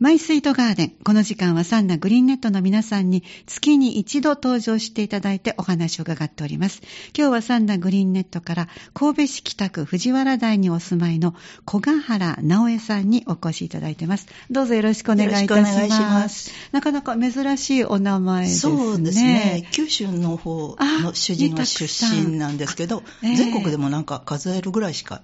マイスイートガーデン。この時間はサンナグリーンネットの皆さんに月に一度登場していただいてお話を伺っております。今日はサンナグリーンネットから神戸市北区藤原台にお住まいの小賀原直江さんにお越しいただいてます。どうぞよろしくお願いいたします。よろしくお願いしますなかなか珍しいお名前ですね。そうですね。九州の方の主人は出身なんですけど、ええ全国でもなんか数えるぐらいしか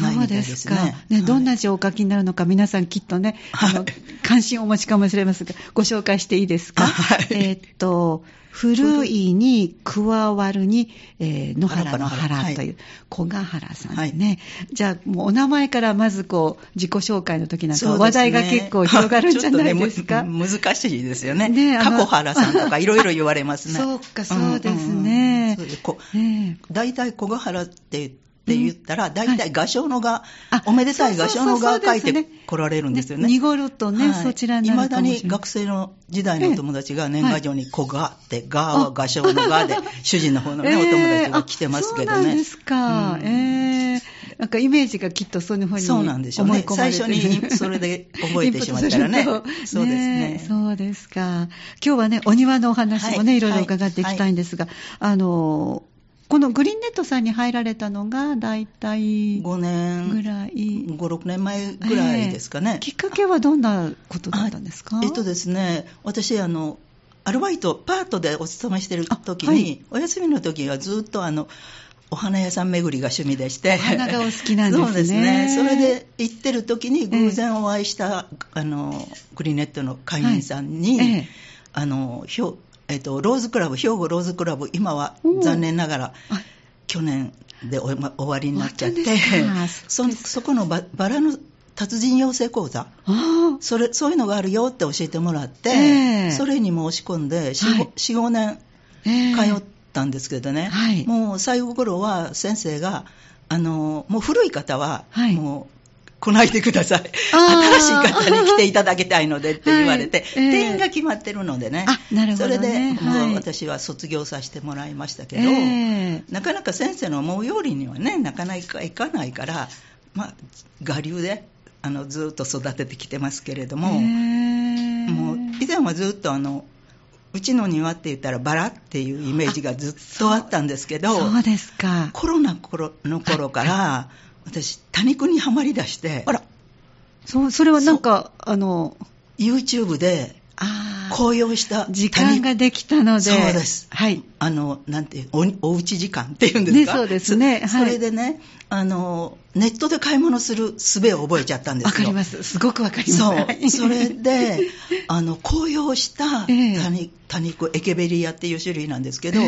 ないみたいですね。そうですか。ね、どんなはい字をお書きになるのか、皆さんきっとね、あのはい、関心をお持ちかもしれませんが、ご紹介していいですか？はいえーっと、古いに加わるに、えー野原の原原という、小賀原さんはいね。じゃあ、もうお名前からまずこう、自己紹介の時なんか話題が結構広がるんじゃないですか？ねむ難しいですよね。ね過去原さんとかいろいろ言われますね。そうかそうですねうんうんうんそれでこうねえ大体小ヶ原って言って言ったら、大体画商の画、あおめでたい画商の画を描いてこられるんですよね。濁るとね、はいそちらになる未だに。学生の時代のお友達が年賀状に小賀って、ガーは画商のガで、主人の方のね、お友達が来てますけどね。あそうなんですか。うんええなんかイメージがきっとそういうふうにそうなんでしょうね。最て初にそれで覚えてしまったら ね。そうですね。そうですか。今日はね、お庭のお話もね、はいいろいろ伺っていきたいんですが、あの、このグリーンネットさんに入られたのが、だいたい5年ぐらい。5、6年前ぐらいですかね。ええきっかけはどんなことだったんですか？えっとですね、私、あの、アルバイト、パートでお勤めしてる時に、あはいお休みの時はずっとあの、お花屋さん巡りが趣味でして。お花がお好きなんですねそうですね。それで行ってる時に偶然お会いした、あの、グリーンネットの会員さんに、はいええあの、えっと、ローズクラブ、兵庫ローズクラブ、今はお残念ながら、あ。去年で終わりになっちゃってそそこのババラの達人養成講座。あそれそういうのがあるよって教えてもらって、ええ。それに申し込んではい。4、5年通ったんですけどね、はい。もう最後頃は先生があのもう古い方は、はい。もう来ないでください。新しい方に来ていただきたいのでって言われて、はい。ええ。定員が決まってるのでね。あなるほどね。それで、はい。私は卒業させてもらいましたけど、ええ。なかなか先生の思うようにはね、なかなかいかないから、まあ、我流であのずっと育ててきてますけれども、ええ。もう以前はずっとあの、うちの庭って言ったらバラっていうイメージがずっとあったんですけど、そうですか。コロナ頃の頃から、私、多肉にはまりだして、あら、そう、それはなんか、あの、YouTube で紅葉した時間ができたので。そうですはい。あの、なんていう、おおうち時間っていうんですか？ねそうですねそはいそれでね、あの、ネットで買い物する術を覚えちゃったんですよ。わかります。すごくわかります。そうは。いそれで、あの、紅葉した多ええ肉、エケベリアっていう種類なんですけど、え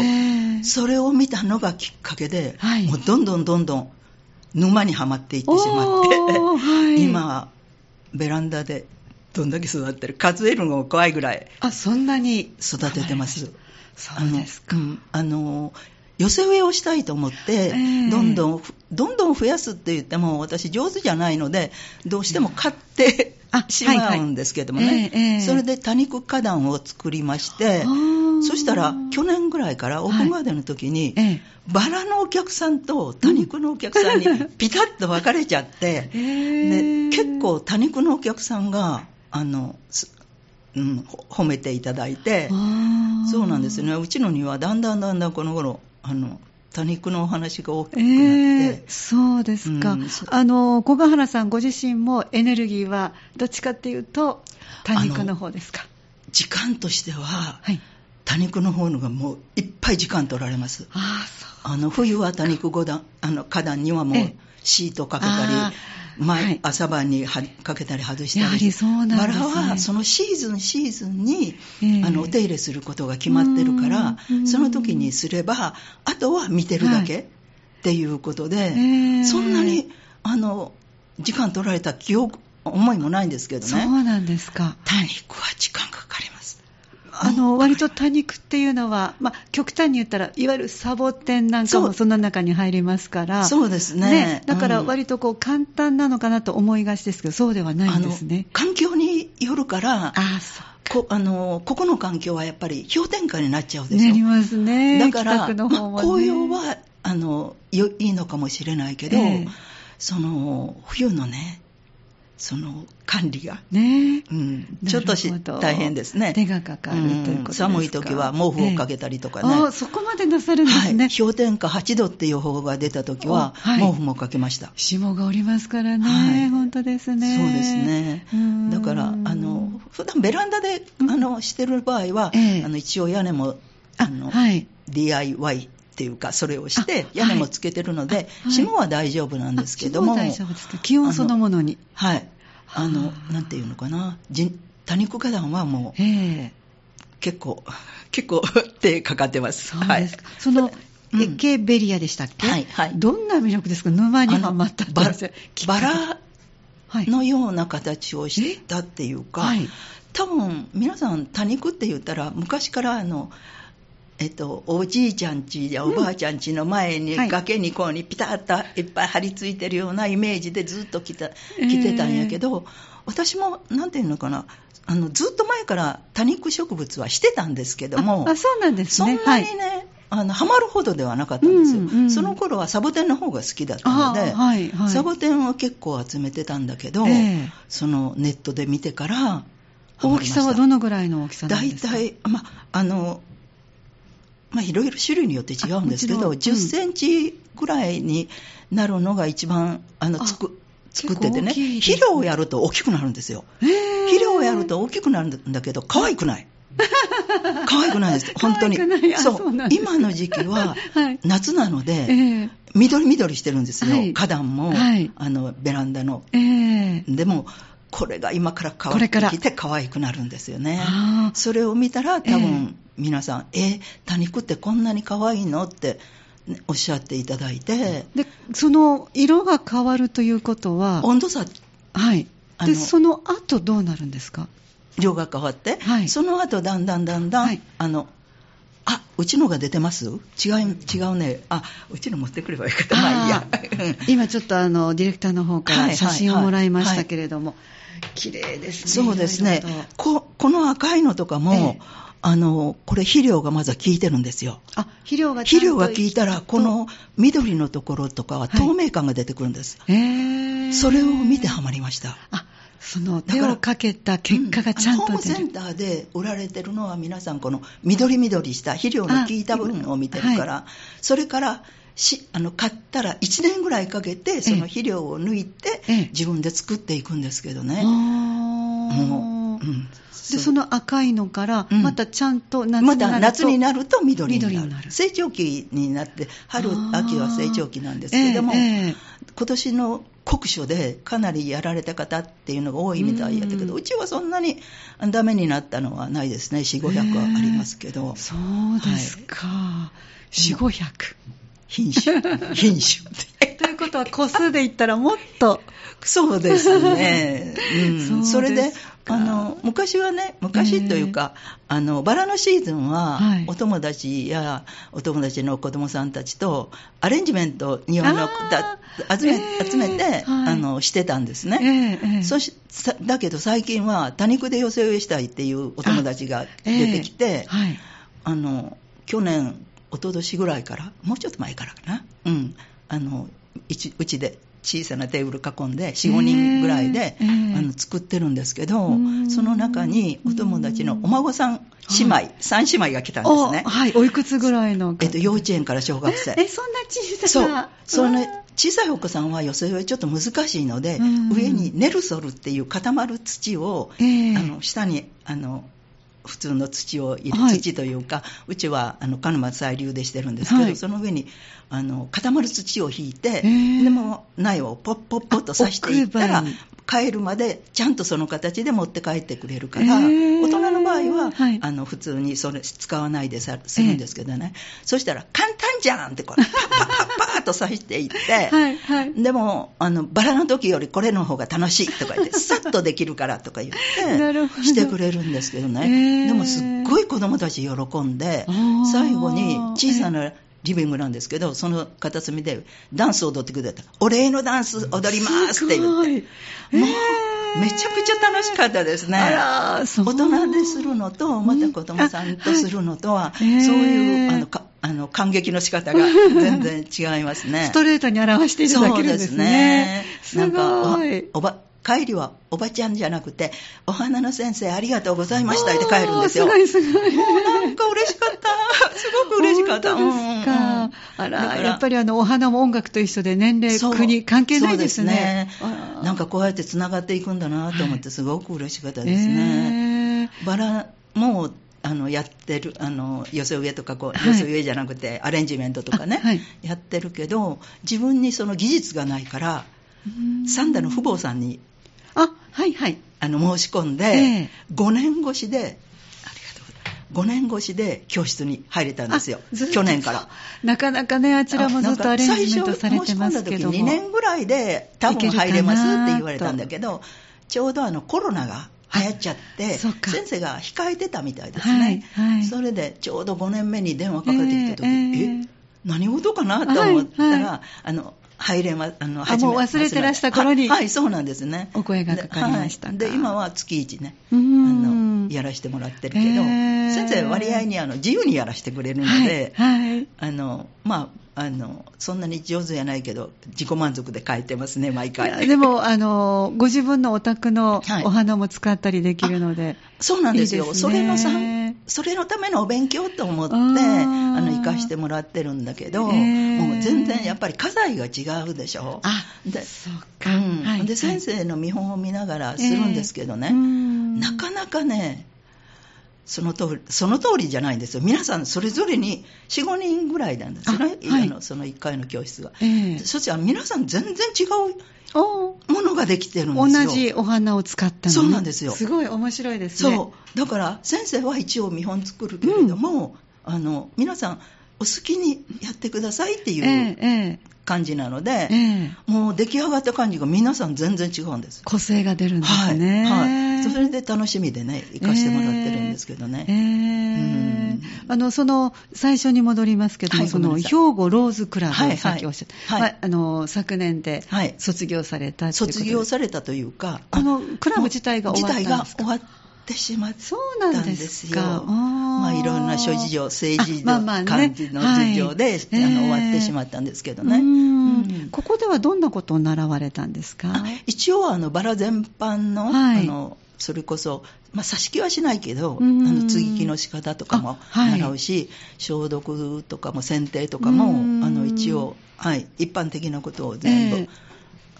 えそれを見たのがきっかけで、はいもうどんどんどんどん沼にはまっていってしまって、はい。今、ベランダでどんだけ育ってる数えるのも怖いぐらいあ、そんなに。育ててます。そうですか。あのうんあの寄せ植えをしたいと思って、えどんどんふ、どんどん増やすって言っても、私上手じゃないので、どうしても買ってあしまうんですけどもね、はいはいええええ。それで多肉花壇を作りまして、そしたら去年ぐらいからオープンガーデンの時に、ええ。バラのお客さんと多肉のお客さんに ピタッと分かれちゃって、えで結構多肉のお客さんが、あの、すうん、ほ褒めていただいて、そうなんですね。うちの庭はだんだんだんだんこの頃、あの、多肉のお話が大きくなって、ええそうですか。うんあの、小ヶ原さんご自身もエネルギーはどっちかっていうと、多肉の方ですか？時間としては、はい。多肉の方のがもういっぱい時間取られます。あの、冬は多肉五段、あの、花壇にはもうええシートかけたり、前はい朝晩にはかけたり外したり。やはりそうなんですねバラはそのシーズンシーズンに、ええあの、お手入れすることが決まってるからうん、その時にすれば、あとは見てるだけ、はいっていうことで、ええそんなに、あの、時間取られた記憶、思いもないんですけどね。そうなんですか。多肉は時間かかります。あの、割と多肉っていうのは、まあ、極端に言ったら、いわゆるサボテンなんかもその中に入りますから。そうですねだからうん割とこう簡単なのかなと思いがちですけど、そうではないんですね。環境によるから、ああ、そう。こあのここの環境はやっぱり氷点下になっちゃうでしょ。なりますね。だから、ねまあ紅葉はあのよいいのかもしれないけど、ええその冬のね、その管理が、ね。うん、ちょっとし大変ですね。手がかかるということですか、寒い時は毛布をかけたりとかね。ええ、あそこまでなさるんですね、はい、氷点下8度っていう予報が出た時は、はい、毛布もかけました。霜がおりますからね、はい、本当ですね。そうですね。だから、あの、普段ベランダで、あの、してる場合は、ええ、あの、一応屋根も、あの、はい、DIY っていうか、それをして、屋根もつけてるので、はい、霜は大丈夫なんですけども。大丈夫ですか。気温そのものに。はい。あの、なんていうのかな。多肉花壇はもう、結構、結構手かかってます。そうですか。はい、その、エケベリアでしたっけ、はい、はい。どんな魅力ですか？沼にはまったバラのような形をしたっていうか、はい、多分皆さん多肉って言ったら昔からあのえっと、おじいちゃんちやおばあちゃんちの前に、崖にこうにピタッといっぱい張り付いてるようなイメージでずっと来た来てたんやけど、私も、なんていうのかな、あのずっと前から多肉植物はしてたんですけども、あそうなんですね。そんなにね、はい。あのハマるほどではなかったんですよ、うんうん、その頃はサボテンの方が好きだったので、はいはい、サボテンを結構集めてたんだけど、えー、そのネットで見てから大きさはどのぐらいの大きさなんですか？大体、まあのまあ、いろいろ種類によって違うんですけど、10センチぐらいになるのが一番あのつく作っててね、肥料をやると大きくなるんですよ。肥料をやると大きくなるんだけど、可愛くない。可愛くないです、本当に。そう。今の時期は 夏なので、緑緑してるんですよ、花壇も、あのベランダの。でもこれが今から変わってきて可愛くなるんですよね。それを見たら多分皆さん、えー、多肉ってこんなに可愛いの？っておっしゃっていただいて。で、その色が変わるということは。温度差。はい。で、その後どうなるんですか？色が変わって。はい。その後だんだんだんだん、はい、あの、あ、うちのが出てます？違う、違うね。あ、うちの持ってくればよかった。まあいいや。今ちょっとあの、ディレクターの方から写真をもらいましたけれども、綺麗ですね。そうですね。ここの赤いのとかも、ええあの、これ肥料がまずは効いてるんですよ。あ、肥料が肥料が効いたら、この緑のところとかは透明感が出てくるんです。はい、それを見てハマりました。あ、その手をかけた結果がちゃんと、うん、ホームセンターで売られてるのは皆さんこの緑緑した肥料の効いた部分を見てるから、はい、それからしあの買ったら1年ぐらいかけてその肥料を抜いて自分で作っていくんですけどね。もう、うん、でその赤いのからまたちゃんと夏になると、また夏になると緑になる。になる。成長期になって春秋は成長期なんですけども、えーえー、今年の酷暑でかなりやられた方っていうのが多いみたいやったけど、うちはそんなにダメになったのはないですね。4500はありますけど、そうですか、はい、4500品種。品種ということは個数で言ったらもっと。そうですね、うん、それであの昔はね、昔というか、えー、あのバラのシーズンは、お友達やお友達の子供さんたちとアレンジメント庭のだ集め,、集めて、はい、あのしてたんですね、えー、そしだけど最近は多肉で寄せ植えしたいっていうお友達が出てきて、あはい、あの去年、一昨年ぐらいから、もうちょっと前からかな、うん、あのうちで小さなテーブル囲んで45人ぐらいで、えー、あの作ってるんですけどその中にお友達のお孫さん姉妹、はい、3姉妹が来たんですね。はい。おいくつぐらいのえっと幼稚園から小学生。えそんな小さなそう。その小さいお子さんは寄せ植えちょっと難しいので上にネルソルっていう固まる土を、えー、あの下にあの普通の土を入れ、はい、土というか、うちはあの鹿沼細流でしてるんですけど、はい、その上にあの固まる土を引いて、でも苗をポッポッポッと刺していったら、帰るまでちゃんとその形で持って帰ってくれるから、大人の場合は、はい、あの普通にそれ使わないでさするんですけどね、そしたら簡単じゃんってこうパッパッパッパッと刺していって、はいはい、でもあのバラの時よりこれの方が楽しいとか言って さっとできるからとか言ってしてくれるんですけどね。でもすっごい子供たち喜んで最後に小さなリビングなんですけど、その片隅でダンスを踊ってくれた。お礼のダンス踊りますって言って。もう、めちゃくちゃ楽しかったですね。大人でするのと、また子供さんとするのとは、そういう、あの、あの感激の仕方が全然違いますね。ストレートに表しているだけですね。そうですね。なんかおば帰りはおばちゃんじゃなくて、お花の先生ありがとうございましたって帰るんですよ。すごいすごい。もうなんか嬉しかった。すごく嬉しかった。本当ですか。うんうんうんあら、やっぱりあの、お花も音楽と一緒で年齢、国、関係ないですね。そうですねなんかこうやってつながっていくんだなと思って、すごく嬉しかったですね。えーバラもあのやってるあの寄せ植えとかこう、はい寄せ植えじゃなくてアレンジメントとかね、あはいやってるけど自分にその技術がないから三田の父母さんにあ、はいはい。あの申し込んで、ええ。5年越しでありがとうございます。5年越しで教室に入れたんですよ。去年から。なかなかね、あちらもずっとアレンジメントされてますけども。最初申し込んだ時2年ぐらいで多分入れますって言われたんだけど、ちょうどあのコロナが流行っちゃって、先生が控えてたみたいですね。はいはい。それでちょうど5年目に電話かかってきた時、ええええ。え何事かなと思ったら、はいはあの、入れま、あの、あ初めもう忘れてらした頃にはい、はいそうなんですね。お声がかかりましたかで,はい、で今は月一ね、うあんの、やらせてもらってるけど、ええ先生割合にあの自由にやらせてくれるので、はい。はいあの、まあ、あの、そんなに上手じゃないけど、自己満足で書いてますね、毎回。でも、あの、ご自分のお宅のはいお花も使ったりできるので。そうなんですよ。それのさん、それのためのお勉強と思って、あの、生かしてもらってるんだけど、ええもう全然やっぱり家財が違うでしょ。あ、でそううか。ん。はいで、先生の見本を見ながらするんですけどね、ええうん。なかなかね、その通り、その通りじゃないんですよ。皆さんそれぞれに4、5人ぐらいなんですよね。あはいあのその1回の教室が。ええそしたら皆さん全然違うおものができてるんです同よ。じお花を使ったのにそうなんですよすごい面白いですね。そう。だから、先生は一応見本作るけれども、あの、皆さん、お好きにやってくださいってえいうえ感じなので、ええええもう出来上がった感じが皆さん全然違うんです。個性が出るんですね。はい。はい。それで楽しみでね、行かせてもらってるんですけどね。ええうんあの、その、最初に戻りますけども、はいその、兵庫ローズクラブさっきおっしゃった。はいまああの、昨年ではい卒業された卒業されたというか、このクラブ自体が終わったんですか？自体が終わってしまったそうなんんでですすよ。か。まあ、いろんな諸事情、政治のあまあまあね。感じの事情で、はい。あの終わってしまったんですけどね。ううん。んここではどんなことを習われたんですか？あ一応あのバラ全般の,、はい。あのそれこそ、まあ、挿し木はしないけど、うん。あの接ぎ木の仕方とかも習うし、消毒とかも剪定とかも、うん。あの一応、はい、一般的なことを全部、ええ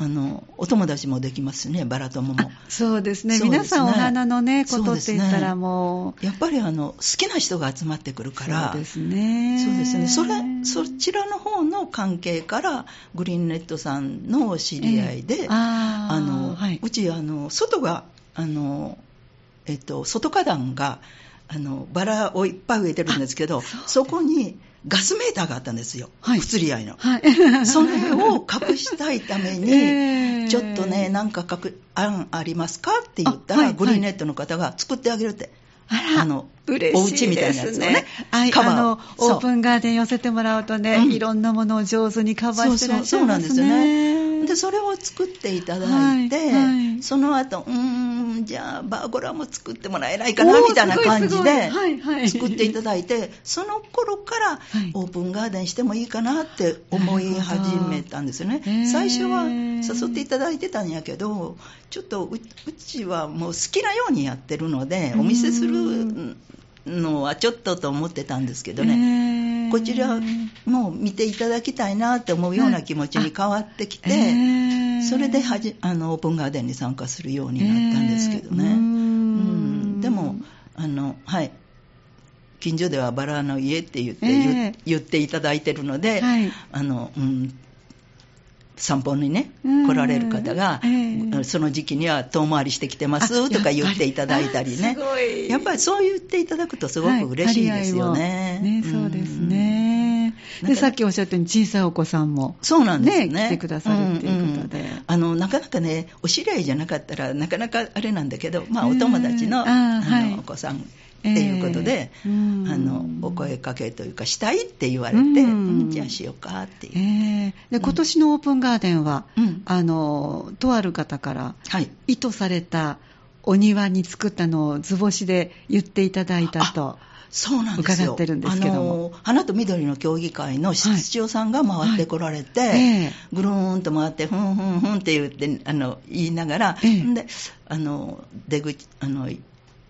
あのお友達もできますしねバラ友も。そうですね。ね。皆さんお花のね、ことって言ったらそうねもう、やっぱりあの好きな人が集まってくるから。そうですね。そうですね。それそちらの方の関係からグリーンネットさんの知り合いで、ええ。あのはい。うちあの外があの、えっと、外花壇があのバラをいっぱい植えてるんですけどそこにガスメーターがあったんですよ、はい不釣り合いの。はい。それを隠したいために、ええちょっとね、なんかかく案ありますかって言ったら、あはいグリーンネットの方が作ってあげるって。あら、あの嬉しいお家みたいなやつをねですね。はい、カバーをあの、そうオープンガーデン寄せてもらうとね、うんいろんなものを上手にカバーしてらっしゃそういますね。そうそうなんですよね。で、それを作っていただいて、はいはいその後、うーん、じゃあ、バーゴラも作ってもらえないかな、みたいな感じではいはい、作っていただいて、その頃からはい。オープンガーデンしてもいいかなって思い始めたんですよね。最初は誘っていただいてたんやけど、ちょっとううちはもう好きなようにやってるので、お見せするのはちょっとと思ってたんですけどね。ねこちらも見ていただきたいなって思うような気持ちに変わってきて、それではじあのオープンガーデンに参加するようになったんですけどね。えーうーん。うん。でもあの、はい、近所ではバラの家って言って、言っていただいてるので、はい。あのうん、散歩にね、うん。来られる方が、えーその時期には遠回りしてきてまあすとか言っていただいたりね。やっぱりそう言っていただくとすごく嬉しいですよね。はいね、そうですね。で、うんさっきおっしゃったように小さいお子さんも。そうなんです。ね。ね来てくださるっていうことで。んんあの、なかなかね、お知り合いじゃなかったら、なかなかあれなんだけど、まあ、えーお友達の、あーあはい。の、お子さんっていうことで、えーうん。あの、お声かけというか、したいって言われて、うん。うんじゃあしようかっていう。えー。で今年のオープンガーデンは、うん。あのとある方からはい。意図されたお庭に作ったのを図星で言っていただいたと。そうなんですよ。伺ってるんですけども。あの花と緑の協議会の室長さんが回ってこられて、はい。ええぐるーんと回って、ふんふんふんって言ってあの言いながら、ええ。であの出口あの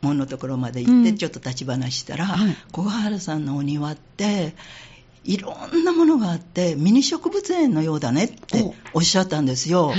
門のところまで行って、うん。ちょっと立ち話したら、はい。小川原さんのお庭って、いろんなものがあって、ミニ植物園のようだねってお。っしゃったんですよ。はい。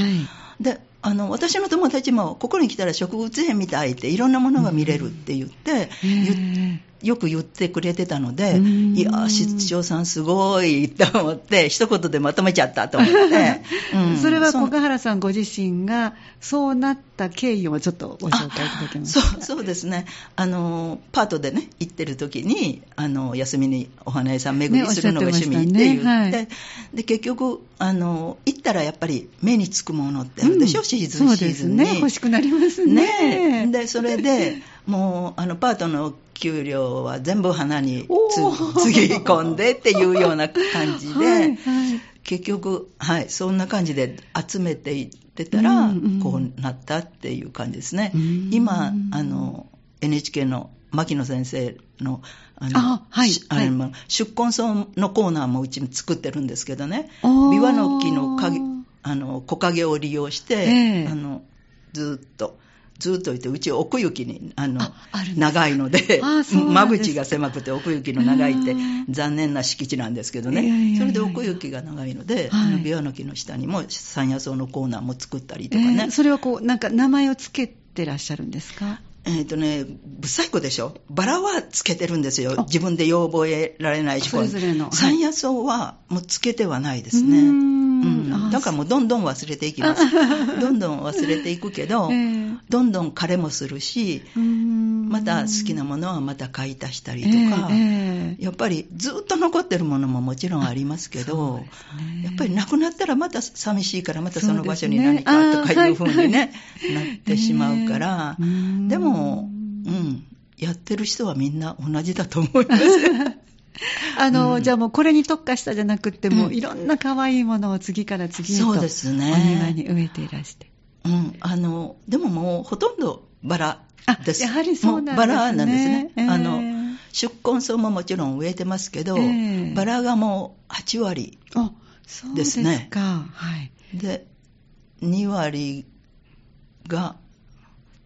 であの私の友達もここに来たら植物園みたいっていろんなものが見れるって言って、言っよく言ってくれてたので、うん。いやー、室長さんすごいと思って、一言でまとめちゃったと思って。うん。それは小川原さんご自身がそうなった経緯をちょっとご紹介いただけますか？そうですね。あのパートでね行ってる時にあの休みにお花屋さん巡りするのが趣ゃってましたね。味って言って、はい。で結局あの行ったらやっぱり目につくものってあるでしょ、うん。シーズンシーズンに。ね。欲しくなりますね。ね。でそれでもうあのパートの給料は全部花につぎ込んでっていうような感じで、はいはい。結局、はい、そんな感じで集めていってたら、うんうん。こうなったっていう感じですね。うん。今、あの、NHK の牧野先生の、あの、あはいしあれも出根草のコーナーもうち作ってるんですけどね、ビワの木の影、あの、木陰を利用して、ええ。あの、ずっと、ずっといて、うち奥行きに、あの、ああ長いので、間口が狭くて奥行きの長いってうん。残念な敷地なんですけどね、やそれで奥行きが長いので、はい。あのビワの木の下にも山野草のコーナーも作ったりとえかね。ーそれはこうなんか名前をつけてらっしゃるんですか？えっ、とね、ぶっさい子でしょ？バラはつけてるんですよあ。自分で要覚えられないし。それぞれのはい山野草はもうつけてはないですね。んうんあだからもうどんどん忘れていきます。どんどん忘れていくけど、えーどんどん枯れもするし、また好きなものはまた買い足したりとか、ええええ。やっぱりずっと残ってるものももちろんありますけどね。やっぱりなくなったらまた寂しいからまたその場所に何かとかいうふうにね、あーなってしまうから、えーでも、うん、やってる人はみんな同じだと思います。あの、うん。じゃあもうこれに特化したじゃなくても、うん。いろんな可愛いものを次から次へとそうですね。お庭に植えていらして。うん、あの、でももうほとんどバラあです。やはりそうなんですね。もバラなんですね。えーあの、出根草ももちろん植えてますけど、えーバラがもう8割あ、そうでですすねか。はい。で、2割が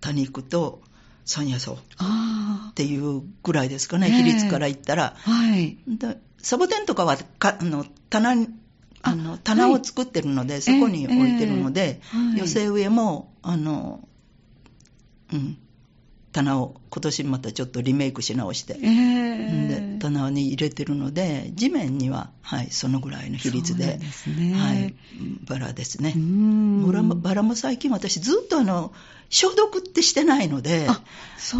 多肉と山野草っあていうぐらいですかね、ええ比率から言ったら。あ、はい。でサボテンとかはかあの棚にああの棚を作ってるので、そこに置いてるので、ええはい寄せ植えもあの、うん、棚を今年またちょっとリメイクし直して、ええで棚に入れてるので地面には、はい、そのぐらいの比率でね。はい、バラですね。バラも最近私ずっとあの消毒ってしてないので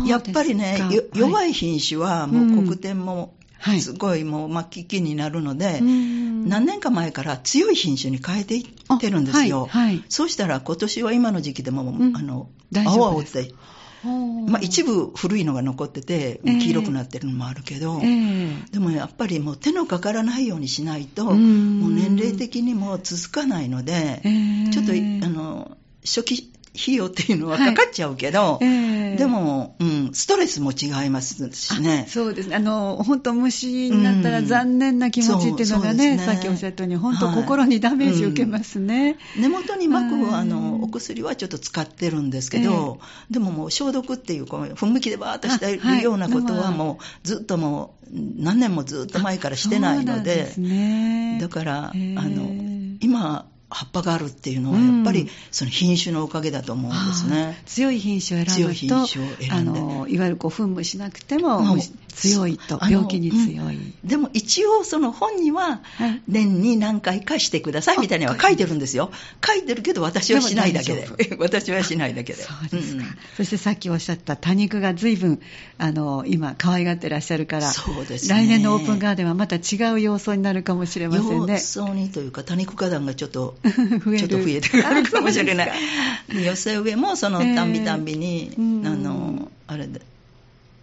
やっぱりね、よ弱い品種はもう黒点もはい。すごいもう末期期になるので、うん。何年か前から強い品種に変えていってるんですよ。あはいはい。そうしたら今年は今の時期でも、うん。あの青々って、まあ、一部古いのが残っててええ。黄色くなってるのもあるけど、ええ。でもやっぱりもう手のかからないようにしないと、うん。もう年齢的にも続かないので、ええ。ちょっとあの初期費用っていうのはかかっちゃうけど、ええ。でも、うん、ストレスも違いますしね。あ。そうですね。あの、本当虫になったら残念な気持ちっていうのがね、うんね。さっきおっしゃったように、本当はい心にダメージ受けますね。根元に巻うん。くあのお薬はちょっと使ってるんですけど、でももう消毒っていう、こう噴霧器でバーッとしてあはいるようなことはまあもうずっともう何年もずっと前からしてないので、ですね。だから、あへーの、今、葉っぱがあるっていうのは、やっぱりその品種のおかげだと思うんですね。あー強い品種を選ぶと、種を選あんでの、いわゆるこう、噴霧しなくても、強いと、病気に強い。でも一応その本にははい年に何回かしてくださいみたいには書いてるんですよ。書いてるけど私はしないだけでで。私はしないだけで。そうですか、んそしてさっきおっしゃった多肉が随分あの今可愛がってらっしゃるからそうですね来年のオープンガーデンはまた違う様相になるかもしれませんね様相にというか多肉花壇がちょっと ちょっと増えてくるかもしれない。寄せ植えもそのえーたんびたんびに、うん。あのあれで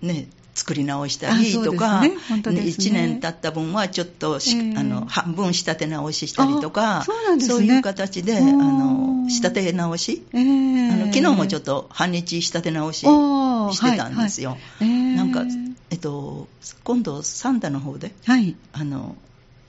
ね作り直したありとか、ね。ね1年経った分はちょっとし、えーあの半分仕立て直ししたりとかあそうね。そういう形であの仕立て直し、えーあの昨日もちょっと半日仕立て直ししてたんですよ。はいはい。えーなんかえっと、今度サンダの方ではい。あの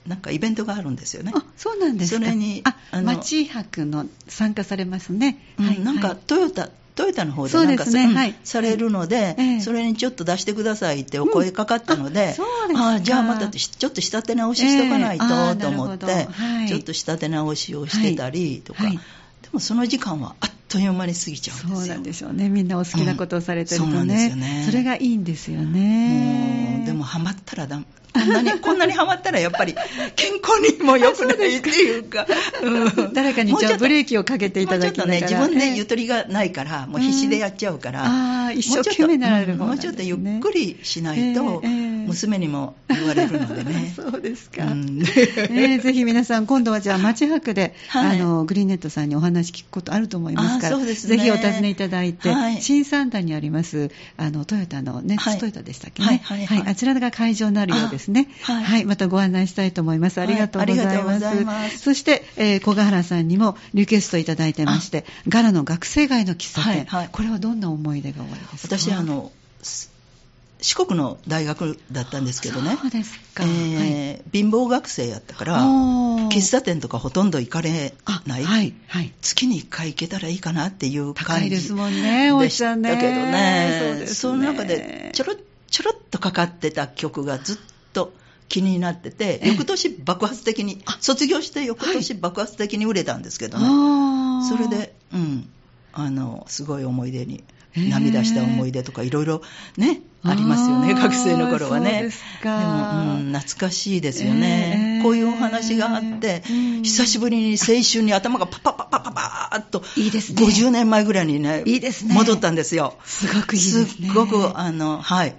なんかイベントがあるんですよね。あ、そうなんですか。それにあ、あの町博の参加されますね。うんはい。なんかはいトヨタ、トヨタの方でなんかねはいされるので、ええそれにちょっと出してくださいってお声かかったので、うんああじゃあまたしちょっと仕立て直ししとかないと、えと思って、はいちょっと仕立て直しをしてたりとか、はいでもその時間はあっという間に過ぎちゃうんですよ。そうなんでしょうね。みんなお好きなことをされてるとうんそうなんですね。よねそれがいいんですよね。もうでもハマったらだこんなにこんなにハマったらやっぱり健康にも良くないっていうか、うん。誰かにじゃあブレーキをかけていただきながら。もうちょっとね自分でゆえとりがないからもう必死でやっちゃうから、ああ、一生懸命なられる方なんですね。もうちょっとゆっくりしないと、娘にも言われるのでね。そうですか。うん。えーぜひ皆さん、今度はじゃあ、町博で、はい。あの、グリーンネットさんにお話聞くことあると思いますから、ね。ぜひお尋ねいただいて、はい。新三田にあります、あの、トヨタの、ネッはい。ツトヨタでしたっけね。はいはい。はいあちらが会場になるようですね。あはいまたご案内したいと思います。ありがとうございます。はいありがとうございます。そして、えー小川原さんにもリクエストいただいてまして、ガラの学生街の喫茶店、はいはい。これはどんな思い出がおありですか？私あ、のす四国の大学だったんですけどね。そうですか。えはい。ー貧乏学生やったから喫茶店とかほとんど行かれあない、はい、はい。月に1回行けたらいいかなっていう感じ高いですもんね、おでっしたけどね。ね。そね。その中でちょろちょろっとかかってた曲がずっと気になってて、ええ。翌年爆発的にあ卒業して翌年爆発的に売れたんですけどね、あー。それで、うん、あのすごい思い出に涙した思い出とかいろいろねありますよね学生の頃はね。でも、うん、懐かしいですよね、ええ。こういうお話があって、うん。久しぶりに青春に頭がパパパパパパーっといいですね。50年前ぐらいにねいいですね。戻ったんですよ。すごくいいですね。っごくあのはい。は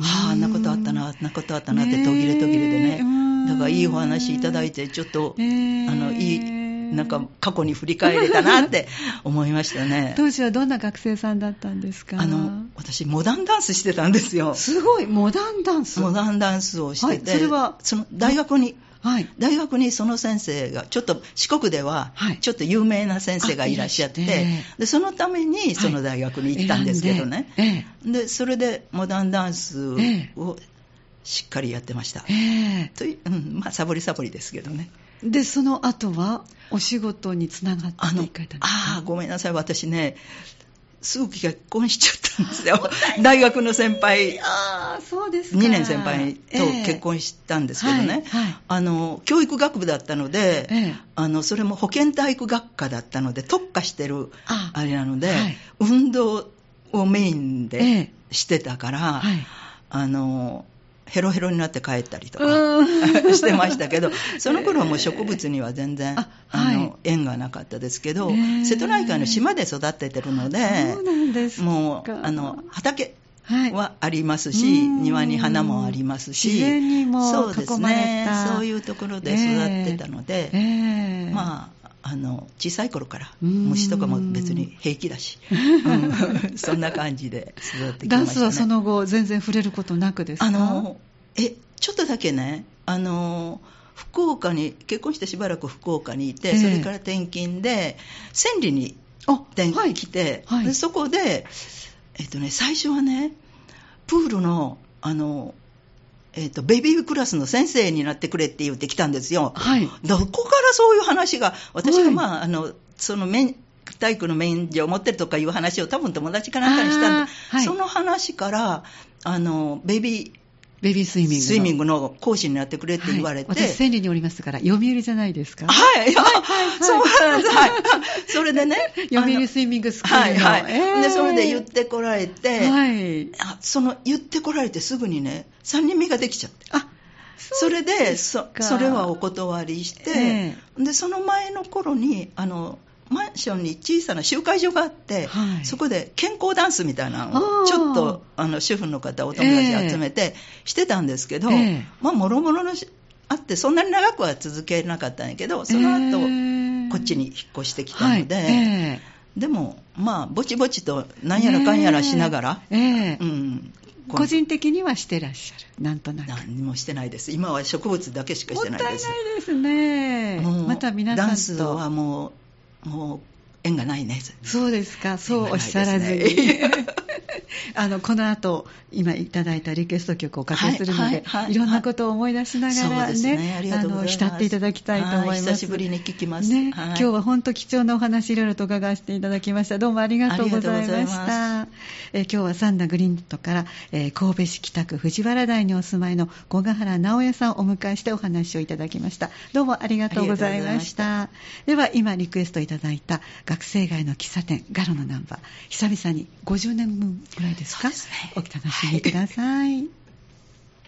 ああんなことあったなあんなことあったなって途切れ途切れでね。だからいいお話いただいてちょっと、え。ーあのいいなんか過去に振り返れたなって 思いましたね。当時はどんな学生さんだったんですか？あの私モダンダンスしてたんですよ。すごい、モダンダンス。モダンダンスをしてて、はいそれは？その大学にはい。大学にその先生がちょっと四国でははい。ちょっと有名な先生がいらっしゃって、あいでそのためにその大学に行ったんですけどね、選んでそれでモダンダンスえをしっかりやってました、ええ。といううんまあサボりサボりですけどね。えで、その後は、お仕事につながっていかれたんですか？あーごめんなさい。私ねすぐ結婚しちゃったんですよ。大学の先輩。ああ、そうですか。2年先輩と結婚したんですけどね、ええはいはい。あの教育学部だったので、ええ。あのそれも保健体育学科だったので特化してるああれなので、はい。運動をメインえでえ。してたから、はい。あのヘロヘロになって帰ったりとか してましたけど その頃はもう植物には全然、ああはい。の縁がなかったですけど、ええ瀬戸内海の島で育ててるのでもうあの畑はい。はありますし、うん。庭に花もありますし自然にもそうですね。た。そういうところで育ってたので、ええまああの小さい頃からうん。虫とかも別に平気だし、うんそんな感じで育ってきましたね。ダンスはその後、全然触れることなくですか？あのえちょっとだけねあの福岡に結婚してしばらく福岡にいて、ええ。それから転勤で千里にあ転はい来て、はい。でそこで、えっとね、最初はねプールのあの、えっと、ベビークラスの先生になってくれって言ってきたんですよ。はい。どこからそういう話が私はいがまあ、あのその免体育の免除を持ってるとかいう話を多分友達かなんかにしたんで、はいその話からあのベビーベビースイミングの。スイミングの講師になってくれって言われて、はい、私、千里におりますから、読売じゃないですか？はい、そうなんです、はい。それでね、読売スイミングスクールの。はいはい、ええで、それで言ってこられて、はい。あその言ってこられてすぐにね、3人目ができちゃって。あ、それでそかそれはお断りして、えでその前の頃にあのマンションに小さな集会所があって、はい。そこで健康ダンスみたいなのをちょっとあの主婦の方お友達集めてしてたんですけど、ええ。まあもろもろのしあってそんなに長くは続けなかったんやけどその後、えこっちに引っ越してきたので、はい。えでもまあぼちぼちとなんやらかんやらしながら、ええ。えうん、個人的にはしてらっしゃる。なんとなく。何もしてないです。今は植物だけしかしもってたいないなですですね。また皆さんと。ダンスはもうもう縁がないね。そうですか、そうおっしゃらずに。あのこの後今いただいたリクエスト曲をおかけするので、はいろんなことを思い出しながらね、ねあの浸っていただきたいと思います。久しぶりに聞きます。ね、今日は本当貴重なお話いろいろと伺わせていただきました。どうもありがとうございました。え今日はサンダグリーントから、えー、神戸市北区藤原台にお住まいの小ヶ原直也さんをお迎えしてお話をいただきました。どうもありがとうございました。では今リクエストいただいた学生街の喫茶店ガロのナンバー久々に50年分ぐらいですか、ね、お楽しみください